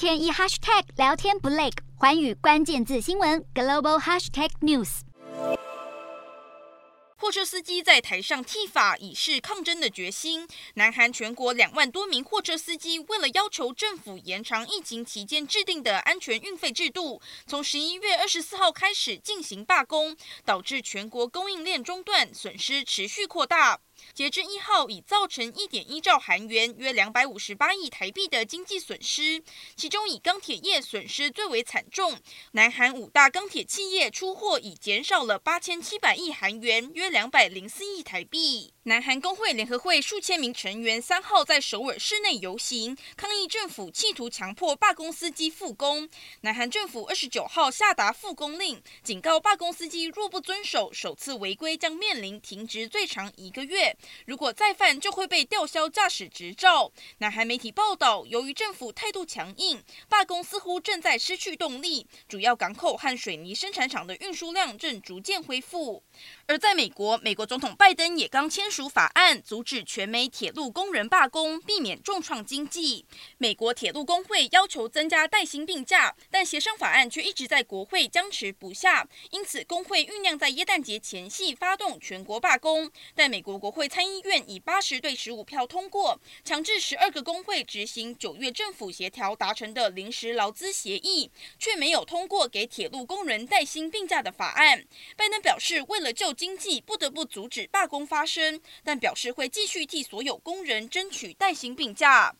天一 hashtag 聊天不累，环宇关键字新闻 global hashtag news。货车司机在台上剃发，以示抗争的决心。南韩全国两万多名货车司机为了要求政府延长疫情期间制定的安全运费制度，从十一月二十四号开始进行罢工，导致全国供应链中断，损失持续扩大。截至一号，已造成一点一兆韩元（约两百五十八亿台币）的经济损失，其中以钢铁业损失最为惨重。南韩五大钢铁企业出货已减少了八千七百亿韩元（约两百零四亿台币）。南韩工会联合会数千名成员三号在首尔市内游行，抗议政府企图强迫罢工司机复工。南韩政府二十九号下达复工令，警告罢工司机若不遵守，首次违规将面临停职最长一个月。如果再犯，就会被吊销驾驶执照。南韩媒体报道，由于政府态度强硬，罢工似乎正在失去动力。主要港口和水泥生产厂的运输量正逐渐恢复。而在美国，美国总统拜登也刚签署法案，阻止全美铁路工人罢工，避免重创经济。美国铁路工会要求增加带薪病假，但协商法案却一直在国会僵持不下。因此，工会酝酿在耶诞节前夕发动全国罢工。但美国国会会参议院以八十对十五票通过，强制十二个工会执行九月政府协调达成的临时劳资协议，却没有通过给铁路工人带薪病假的法案。拜登表示，为了救经济，不得不阻止罢工发生，但表示会继续替所有工人争取带薪病假。